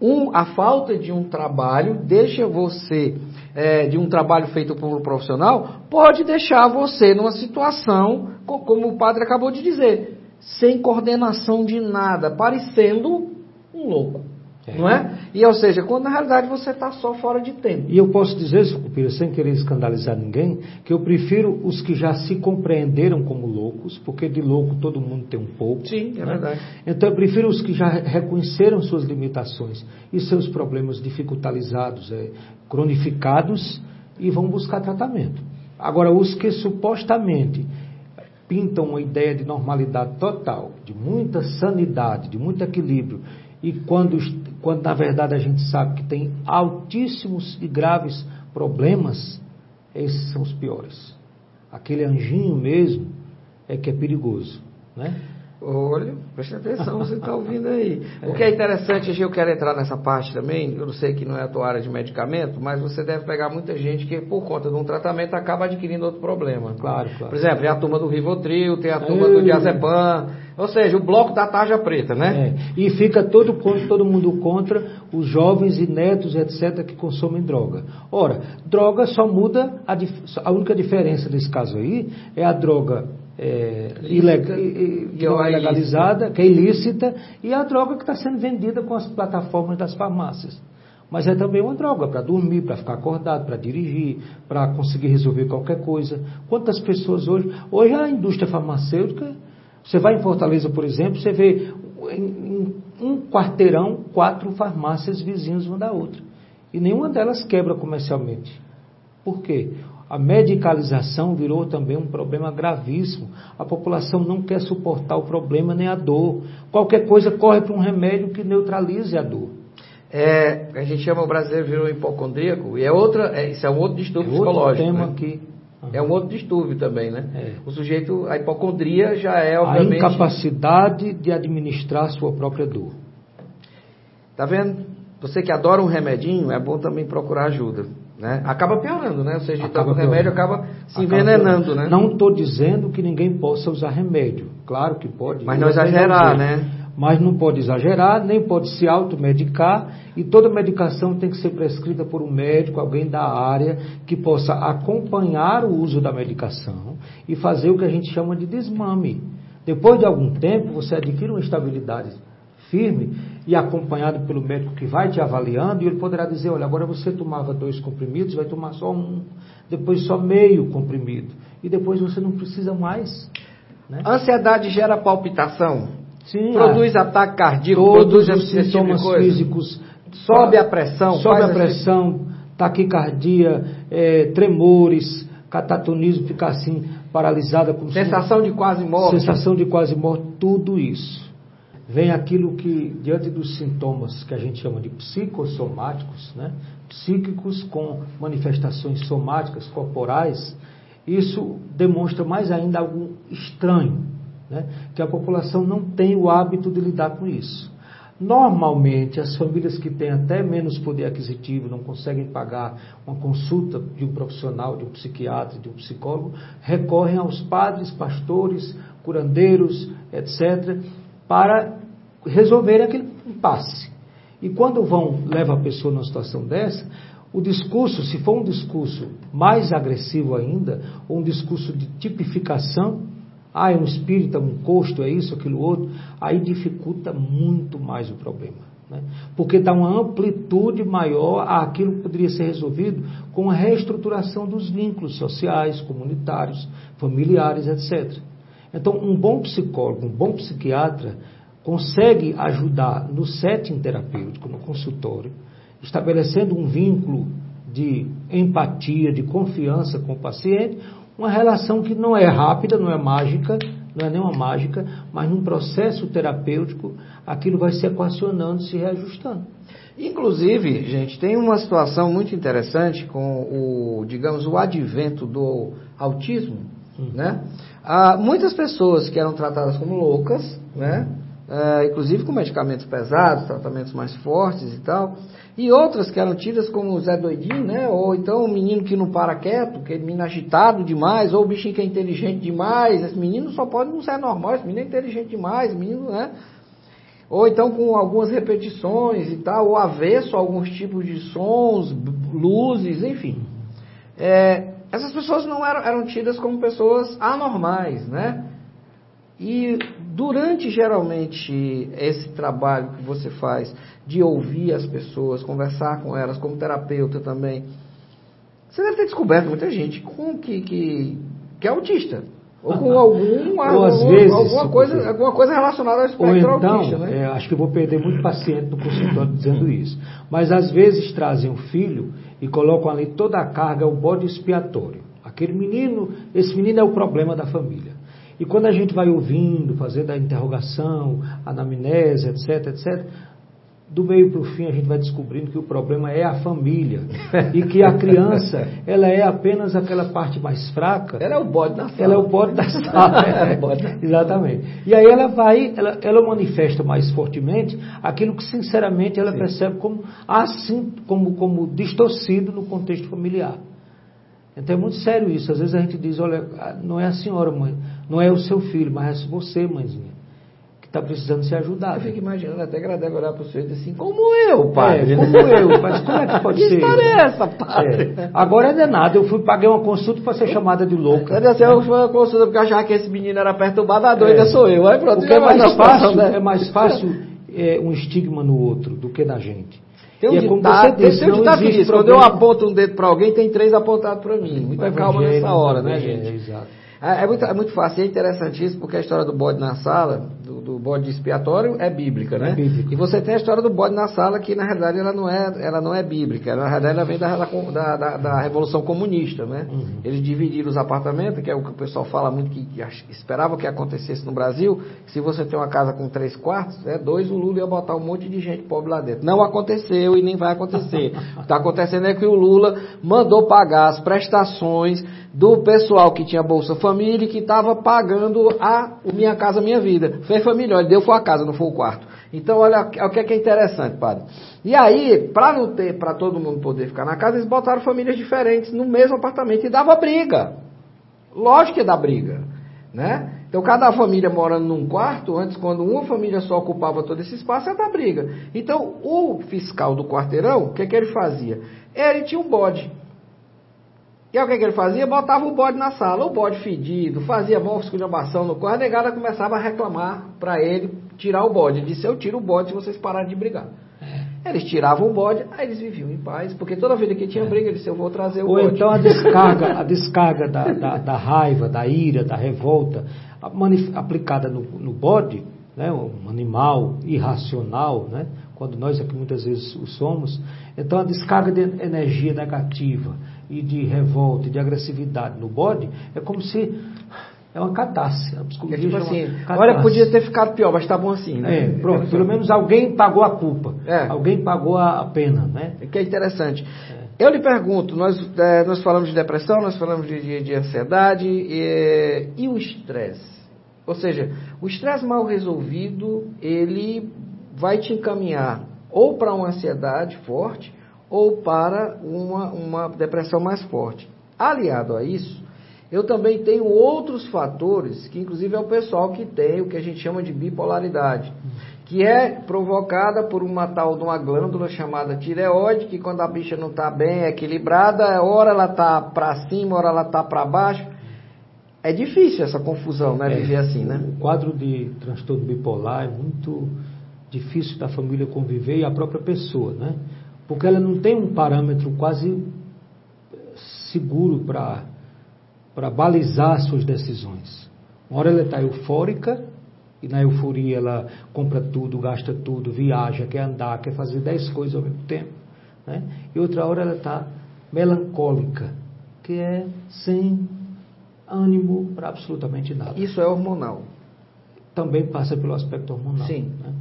um, a falta de um trabalho deixa você, é, de um trabalho feito por um profissional, pode deixar você numa situação, como o padre acabou de dizer, sem coordenação de nada, parecendo um louco. É. Não é? E ou seja, quando na realidade você está só fora de tempo. E eu posso dizer, Sucupira, sem querer escandalizar ninguém, que eu prefiro os que já se compreenderam como loucos, porque de louco todo mundo tem um pouco. Sim, é né? verdade. Então eu prefiro os que já reconheceram suas limitações e seus problemas dificultalizados, é, cronificados, e vão buscar tratamento. Agora, os que supostamente pintam uma ideia de normalidade total, de muita sanidade, de muito equilíbrio, e quando, quando na verdade a gente sabe que tem altíssimos e graves problemas, esses são os piores. Aquele anjinho mesmo é que é perigoso, né? Olha, preste atenção, você está ouvindo aí. O que é interessante, eu quero entrar nessa parte também, eu não sei que não é a tua área de medicamento, mas você deve pegar muita gente que, por conta de um tratamento, acaba adquirindo outro problema. Claro, claro. Por exemplo, tem a turma do Rivotril, tem a turma do Diazepam, ou seja, o bloco da tarja preta, né? É. E fica todo, todo mundo contra os jovens e netos, etc., que consomem droga. Ora, droga só muda, a, a única diferença nesse caso aí é a droga é, ileg, que não é legalizada, que é ilícita, e a droga que está sendo vendida com as plataformas das farmácias. Mas é também uma droga para dormir, para ficar acordado, para dirigir, para conseguir resolver qualquer coisa. Quantas pessoas hoje. Hoje a indústria farmacêutica, você vai em Fortaleza, por exemplo, você vê em, em um quarteirão quatro farmácias vizinhas uma da outra. E nenhuma delas quebra comercialmente. Por quê? A medicalização virou também um problema gravíssimo. A população não quer suportar o problema nem a dor. Qualquer coisa corre para um remédio que neutralize a dor. É, a gente chama o brasileiro virou hipocondríaco, e é outra, é, isso é um outro distúrbio É outro psicológico. tema né? que É um outro distúrbio também, né? É. O sujeito, a hipocondria já é, a obviamente. incapacidade de administrar a sua própria dor. Tá vendo? Você que adora um remedinho, é bom também procurar ajuda. Né? Acaba piorando, né? Ou seja, então o remédio acaba se Acaba envenenando, piorando. né? Não estou dizendo que ninguém possa usar remédio. Claro que pode. Mas não exagerar, né? Mas não pode exagerar, nem pode se automedicar. E toda medicação tem que ser prescrita por um médico, alguém da área, que possa acompanhar o uso da medicação e fazer o que a gente chama de desmame. Depois de algum tempo, você adquire uma estabilidade firme e acompanhado pelo médico que vai te avaliando, e ele poderá dizer, olha, agora você tomava dois comprimidos, vai tomar só um, depois só meio comprimido, e depois você não precisa mais. Né? Ansiedade gera palpitação, Sim, produz ataque cardíaco, todos produz os tipo sintomas coisa. físicos. Sobe a pressão, Sobe a esse- pressão, taquicardia, eh, tremores, catatonismo, ficar assim, paralisada. Como se- Sensação de quase morte. sensação de quase morte, tudo isso. Vem aquilo que, diante dos sintomas que a gente chama de psicossomáticos, né? psíquicos com manifestações somáticas, corporais, isso demonstra mais ainda algo estranho, né? que a população não tem o hábito de lidar com isso. Normalmente, as famílias que têm até menos poder aquisitivo, não conseguem pagar uma consulta de um profissional, de um psiquiatra, de um psicólogo, recorrem aos padres, pastores, curandeiros, etc., para resolverem aquele impasse. E quando vão, leva a pessoa numa situação dessa, o discurso, se for um discurso mais agressivo ainda, ou um discurso de tipificação, ah, é um espírito, é um encosto, é isso, aquilo outro, aí dificulta muito mais o problema. Né? Porque dá uma amplitude maior àquilo que poderia ser resolvido com a reestruturação dos vínculos sociais, comunitários, familiares, etc. Então, um bom psicólogo, um bom psiquiatra, consegue ajudar no setting terapêutico, no consultório, estabelecendo um vínculo de empatia, de confiança com o paciente, uma relação que não é rápida, não é mágica, não é nenhuma mágica, mas num processo terapêutico aquilo vai se equacionando, se reajustando. Inclusive, gente, tem uma situação muito interessante com o, digamos, o advento do autismo, né? Ah, muitas pessoas que eram tratadas como loucas, né? Ah, inclusive com medicamentos pesados, tratamentos mais fortes e tal, e outras que eram tidas como Zé Doidinho, né? Ou então o menino que não para quieto, aquele menino agitado demais, ou o bichinho que é inteligente demais, esse menino só pode não ser normal, esse menino é inteligente demais, menino, né? Ou então com algumas repetições e tal, ou avesso a alguns tipos de sons, luzes, enfim. É, essas pessoas não eram, eram tidas como pessoas anormais, né? E durante geralmente esse trabalho que você faz de ouvir as pessoas, conversar com elas, como terapeuta também, você deve ter descoberto muita gente com que, que, que é autista. Ou com [laughs] algum, Ou algum- vezes, alguma, coisa, alguma coisa relacionada ao Ou espectro então, autista, né? é, acho que vou perder muito paciente no consultório dizendo isso. Mas às vezes trazem um filho e colocam ali toda a carga, o bode expiatório. Aquele menino, esse menino é o problema da família. E quando a gente vai ouvindo, fazendo a interrogação, a anamnese, etc, etc, do meio para o fim a gente vai descobrindo que o problema é a família. [laughs] e que a criança, ela é apenas aquela parte mais fraca Ela é o bode na [laughs] sala. ela é o bode da sala. É da- Exatamente. E aí ela vai, ela, ela manifesta mais fortemente aquilo que sinceramente ela percebe como assim, como, como distorcido no contexto familiar. Então é muito sério isso. Às vezes a gente diz, olha, não é a senhora, mãe, não é o seu filho, mas é você, mãezinha, que está precisando ser ajudada. Eu fico imaginando até que ela deve olhar para o senhor e dizer assim, como eu, padre? É, como eu, mas como é que pode Que ser? história é essa, padre? É. Agora é danado, eu fui paguei uma consulta para ser chamada de louca. Quer dizer, eu fui uma consulta porque eu achava que esse menino era perturbado, a doida É. sou eu. Aí pronto, Porque é já vai mais fácil, né? é mais fácil é, um estigma no outro do que na gente. Tem um E é como ditado, você tem, um ditado que diz, quando eu aponto um dedo para alguém, tem três apontados para mim. O Muita calma evangelho nessa hora, né, é, gente? exato. É, é muito, é muito fácil, é interessantíssimo porque a história do bode na sala, do, do bode expiatório é bíblica, né? É bíblica. E você tem a história do bode na sala, que na realidade ela não é, ela não é bíblica. Na realidade ela vem da, da, da, da Revolução Comunista, né? Uhum. Eles dividiram os apartamentos, que é o que o pessoal fala muito, que, que esperava que acontecesse no Brasil. Se você tem uma casa com três quartos, é dois, o Lula ia botar um monte de gente pobre lá dentro. Não aconteceu e nem vai acontecer. o que está acontecendo é que o Lula mandou pagar as prestações do pessoal que tinha Bolsa Família e que estava pagando a o Minha Casa Minha Vida. Fez família, ele deu foi a casa, não foi o quarto. Então, olha o que é, que é interessante, padre. E aí, para não ter, para todo mundo poder ficar na casa, eles botaram famílias diferentes no mesmo apartamento e dava briga. Lógico que dá briga, né? Então, cada família morando num quarto, antes, quando uma família só ocupava todo esse espaço, ia dar briga. Então, o fiscal do quarteirão, o que, que ele fazia? Ele tinha um bode. E aí o que, que ele fazia? Botava o bode na sala, o bode fedido, fazia mó esculhambação no quarto, a negada começava a reclamar para ele tirar o bode. Ele disse, eu tiro o bode se vocês pararem de brigar. Eles tiravam o bode, aí eles viviam em paz, porque toda vida que tinha briga, ele disse, eu vou trazer o Ou bode. então a descarga, a [laughs] descarga da, da, da raiva, da ira, da revolta, aplicada no, no bode, né, um animal irracional, né, quando nós aqui muitas vezes o somos, então a descarga de energia negativa e de revolta e de agressividade no bode é como se é uma catarse. A É psicologia tipo assim, catarse. olha, podia ter ficado pior, mas tá bom assim, né? É, pronto, pelo menos alguém pagou a culpa, É. alguém pagou a pena, né? que é interessante. Eu lhe pergunto, nós, nós falamos de depressão, nós falamos de, de- de ansiedade e, e o estresse. Ou seja, o estresse mal resolvido, ele vai te encaminhar ou para uma ansiedade forte ou para uma, uma depressão mais forte. Aliado a isso, eu também tenho outros fatores, que inclusive é o pessoal que tem o que a gente chama de bipolaridade, que é provocada por uma tal de uma glândula chamada tireoide, que quando a bicha não está bem equilibrada, hora ela está para cima, hora ela está para baixo. É difícil essa confusão, né? É. Viver assim, né? O quadro de transtorno bipolar é muito difícil da família conviver e a própria pessoa, né? Porque ela não tem um parâmetro quase seguro para para balizar suas decisões. Uma hora ela está eufórica e na euforia ela compra tudo, gasta tudo, viaja, quer andar, quer fazer dez coisas ao mesmo tempo, né? E outra hora ela está melancólica, que é sem ânimo para absolutamente nada Isso é hormonal. também passa pelo aspecto hormonal. Sim. né?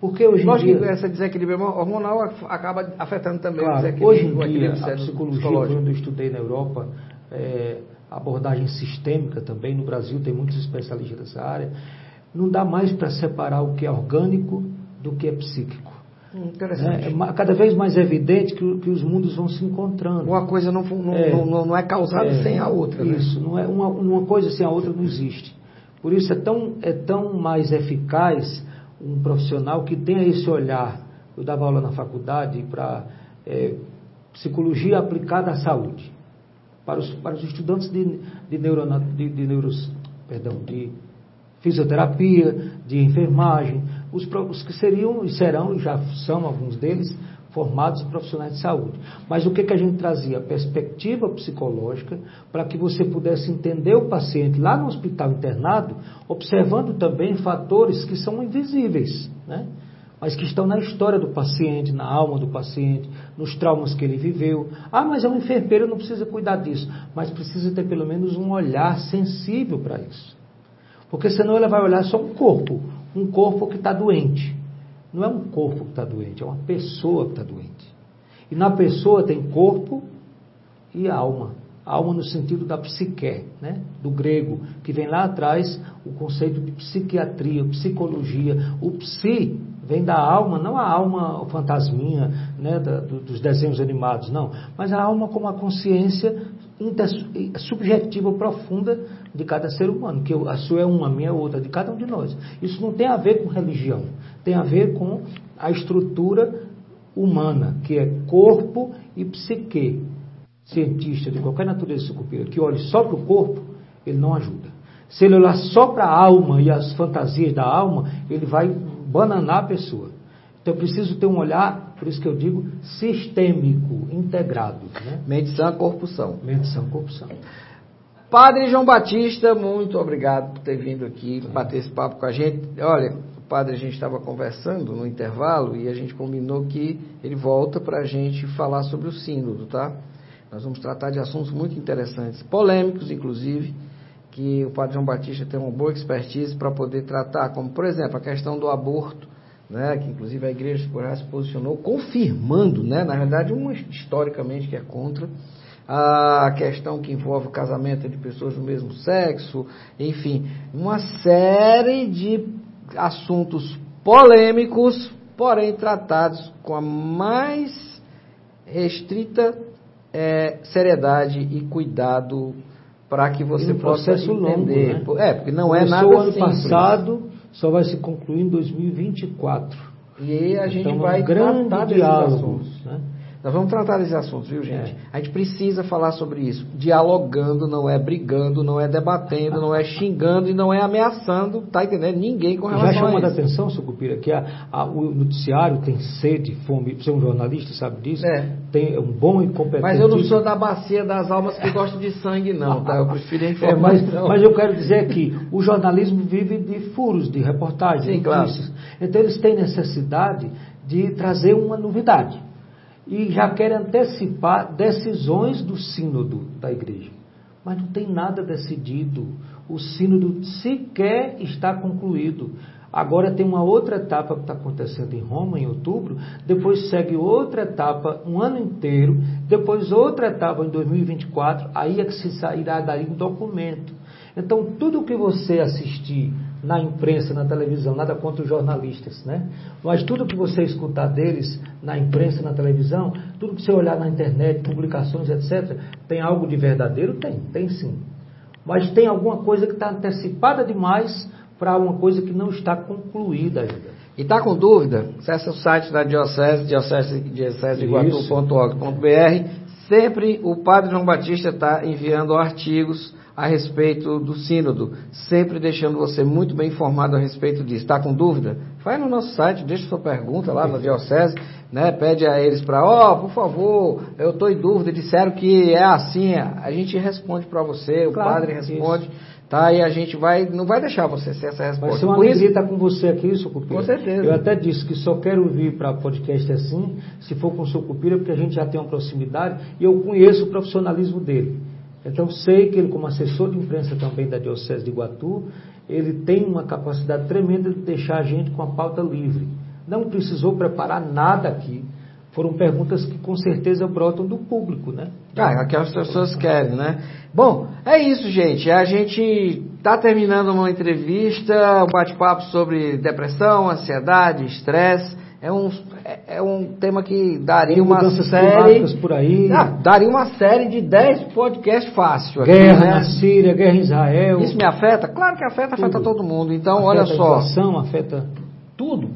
Porque hoje em Lógico que dia, esse desequilíbrio hormonal acaba afetando também o claro, desequilíbrio, hoje em o dia a psicologia, quando eu estudei na Europa, é, abordagem sistêmica também, no Brasil tem muitos especialistas dessa área, não dá mais para separar o que é orgânico do que é psíquico. Hum, né? Interessante. É cada vez mais evidente que, o- que os mundos vão se encontrando. Uma coisa não, não, É. não, não- é causada É, sem a outra, né? Isso, não é uma, uma coisa sem a outra não existe. Por isso é tão, é tão mais eficaz um profissional que tenha esse olhar. Eu dava aula na faculdade para é, psicologia aplicada à saúde. Para os, para os estudantes de, de, neurona, de, de neuros, perdão, de fisioterapia, de enfermagem, os, os que seriam e serão, já são alguns deles, formados profissionais de saúde. Mas o que, que a gente trazia? Perspectiva psicológica para que você pudesse entender o paciente lá no hospital internado, observando também fatores que são invisíveis, né? mas que estão na história do paciente, na alma do paciente, nos traumas que ele viveu. Ah, mas é um enfermeiro, não precisa cuidar disso. Mas precisa ter pelo menos um olhar sensível para isso. Porque senão ela vai olhar só um corpo, um corpo que está doente. Não é um corpo que está doente, é uma pessoa que está doente. E na pessoa tem corpo e alma. Alma no sentido da psique, né? do grego, que vem lá atrás o conceito de psiquiatria, psicologia. O psi vem da alma, não a alma fantasminha né? da, do, dos desenhos animados, não. Mas a alma como a consciência subjetiva profunda de cada ser humano, que a sua é uma, a minha é outra, de cada um de nós. Isso não tem a ver com religião, tem a ver com a estrutura humana, que é corpo e psique. Cientista de qualquer natureza sucupira que olhe só para o corpo, ele não ajuda. Se ele olhar só para a alma e as fantasias da alma, ele vai bananar a pessoa. Então eu preciso ter um olhar, por isso que eu digo, sistêmico, integrado. Né? Medição, corpusão. Medição, corrupção. Padre João Batista, muito obrigado por ter vindo aqui bater esse papo com a gente. Olha, padre, a gente estava conversando no intervalo e a gente combinou que ele volta para a gente falar sobre o sínodo, tá? Nós vamos tratar de assuntos muito interessantes, polêmicos, inclusive, que o padre João Batista tem uma boa expertise para poder tratar, como, por exemplo, a questão do aborto, né, que inclusive a igreja se posicionou confirmando, né, na verdade, uma historicamente que é contra, a questão que envolve o casamento de pessoas do mesmo sexo, enfim, uma série de assuntos polêmicos, porém tratados com a mais restrita é, seriedade e cuidado para que você possa entender. Longo, né? É, porque não é Começou nada ano simples. passado, só vai se concluir em 2024. E a gente então, vai um grande tratar diálogo. Né? Nós vamos tratar desses assuntos, viu, gente? É. A gente precisa falar sobre isso. Dialogando, não é brigando, não é debatendo, não é xingando e não é ameaçando, tá entendendo? Ninguém com relação Já chamou a a atenção, Sucupira, que a, a, o noticiário tem sede, fome, você é um jornalista, sabe disso? É. Tem um bom e competente... Mas eu não sou da bacia das almas que gostam de sangue, não, tá? Eu prefiro a informação. [laughs] É, mas, mas eu quero dizer que o jornalismo vive de furos, de reportagens, Sim, de notícias. Claro. Então eles têm necessidade de trazer uma novidade e já quer antecipar decisões do sínodo da igreja. Mas não tem nada decidido. O sínodo sequer está concluído. Agora tem uma outra etapa que está acontecendo em Roma, em outubro, depois segue outra etapa um ano inteiro, depois outra etapa em 2024, aí é que se sairá daí um documento. Então, tudo que você assistir na imprensa, na televisão, nada contra os jornalistas, né? Mas tudo que você escutar deles na imprensa, na televisão, tudo que você olhar na internet, publicações, etc., tem algo de verdadeiro? Tem, tem sim. Mas tem alguma coisa que está antecipada demais para uma coisa que não está concluída ainda. E está com dúvida? Acesse o site da Diocese, diocese, dioceseiguatu.org.br. Sempre o Padre João Batista está enviando artigos a respeito do sínodo, sempre deixando você muito bem informado a respeito disso. Está com dúvida? Vai no nosso site, deixa sua pergunta lá na diocese, né? Pede a eles para, ó, oh, por favor, eu estou em dúvida, disseram que é assim, a gente responde para você, o claro, padre responde. Isso. Tá, e a gente vai, não vai deixar você ser essa resposta. Vai ser uma Por alegria estar com você aqui, Sucupira. Com certeza. Eu até disse que só quero vir para podcast assim, se for com o Sucupira, porque a gente já tem uma proximidade e eu conheço o profissionalismo dele. Então sei que ele, como assessor de imprensa também da Diocese de Iguatu, ele tem uma capacidade tremenda de deixar a gente com a pauta livre. Não precisou preparar nada aqui. Foram perguntas que com certeza brotam do público, né? Ah, que as pessoas querem, né? Bom, é isso, gente. A gente está terminando uma entrevista, um bate-papo sobre depressão, ansiedade, estresse. É um, é, é um tema que daria uma série. por aí. Ah, daria uma série de 10 podcasts fácil. Aqui, guerra né? na Síria, guerra em Israel. Isso me afeta? Claro que afeta, tudo. afeta todo mundo. Então, afeta olha só. A inflação, afeta tudo.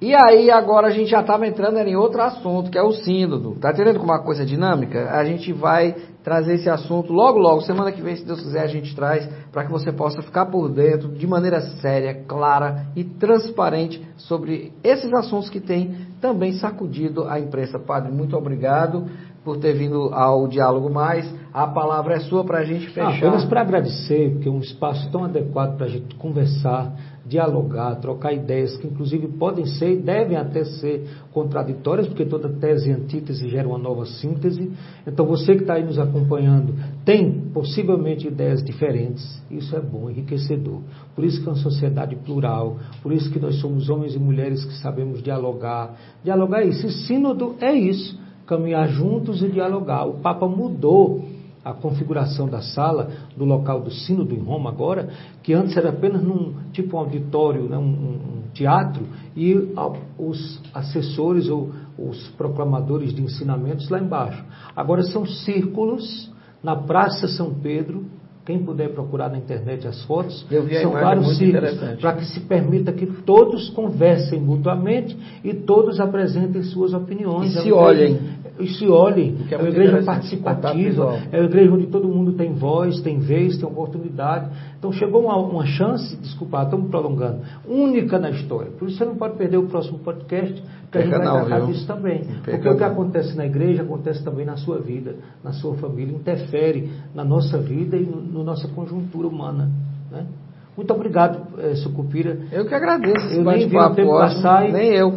E aí, agora a gente já estava entrando em outro assunto, que é o sínodo. Tá entendendo como é uma coisa dinâmica? A gente vai trazer esse assunto logo, logo. Semana que vem, se Deus quiser, a gente traz para que você possa ficar por dentro de maneira séria, clara e transparente sobre esses assuntos que têm também sacudido a imprensa. Padre, muito obrigado por ter vindo ao Diálogo Mais. A palavra é sua para a gente fechar. Ah, apenas para agradecer, porque é um espaço tão adequado para a gente conversar, dialogar, trocar ideias que inclusive podem ser e devem até ser contraditórias, porque toda tese e antítese gera uma nova síntese. Então você que está aí nos acompanhando tem possivelmente ideias diferentes, isso é bom, enriquecedor. Por isso que é uma sociedade plural, por isso que nós somos homens e mulheres que sabemos dialogar. Dialogar é isso, e sínodo é isso caminhar juntos e dialogar. O Papa mudou a configuração da sala, do local do sínodo em Roma agora, que antes era apenas num tipo um auditório, né, um, um teatro, e os assessores ou os proclamadores de ensinamentos lá embaixo. Agora são círculos na Praça São Pedro, quem puder procurar na internet as fotos, são vários círculos para que se permita que todos conversem mutuamente e todos apresentem suas opiniões. E se olhem. e se olhem. É É, uma igreja participativa, é uma igreja onde todo mundo tem voz, tem vez, tem oportunidade. Então chegou uma, uma chance, desculpa, estamos prolongando, única na história. Por isso você não pode perder o próximo podcast, que a gente vai não, tratar viu? disso também. Porque o que acontece na igreja acontece também na sua vida, na sua família, interfere na nossa vida e no- na nossa conjuntura humana. Né? Muito obrigado, eh, Sucupira. Eu que agradeço. Eu nem vi o tempo passar e- Nem eu.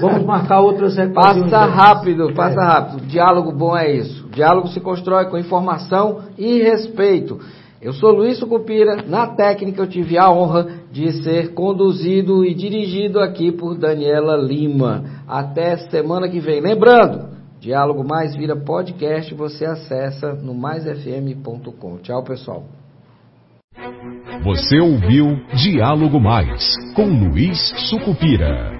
Vamos marcar outras [laughs] ocasiões, Passa né? rápido, passa É. rápido. Diálogo bom é isso. Diálogo se constrói com informação e respeito. Eu sou Luiz Sucupira. Na técnica eu tive a honra de ser conduzido e dirigido aqui por Daniela Lima. Até semana que vem. Lembrando, Diálogo Mais vira podcast, você acessa no maisfm.com. Tchau, pessoal. Você ouviu Diálogo Mais com Luiz Sucupira.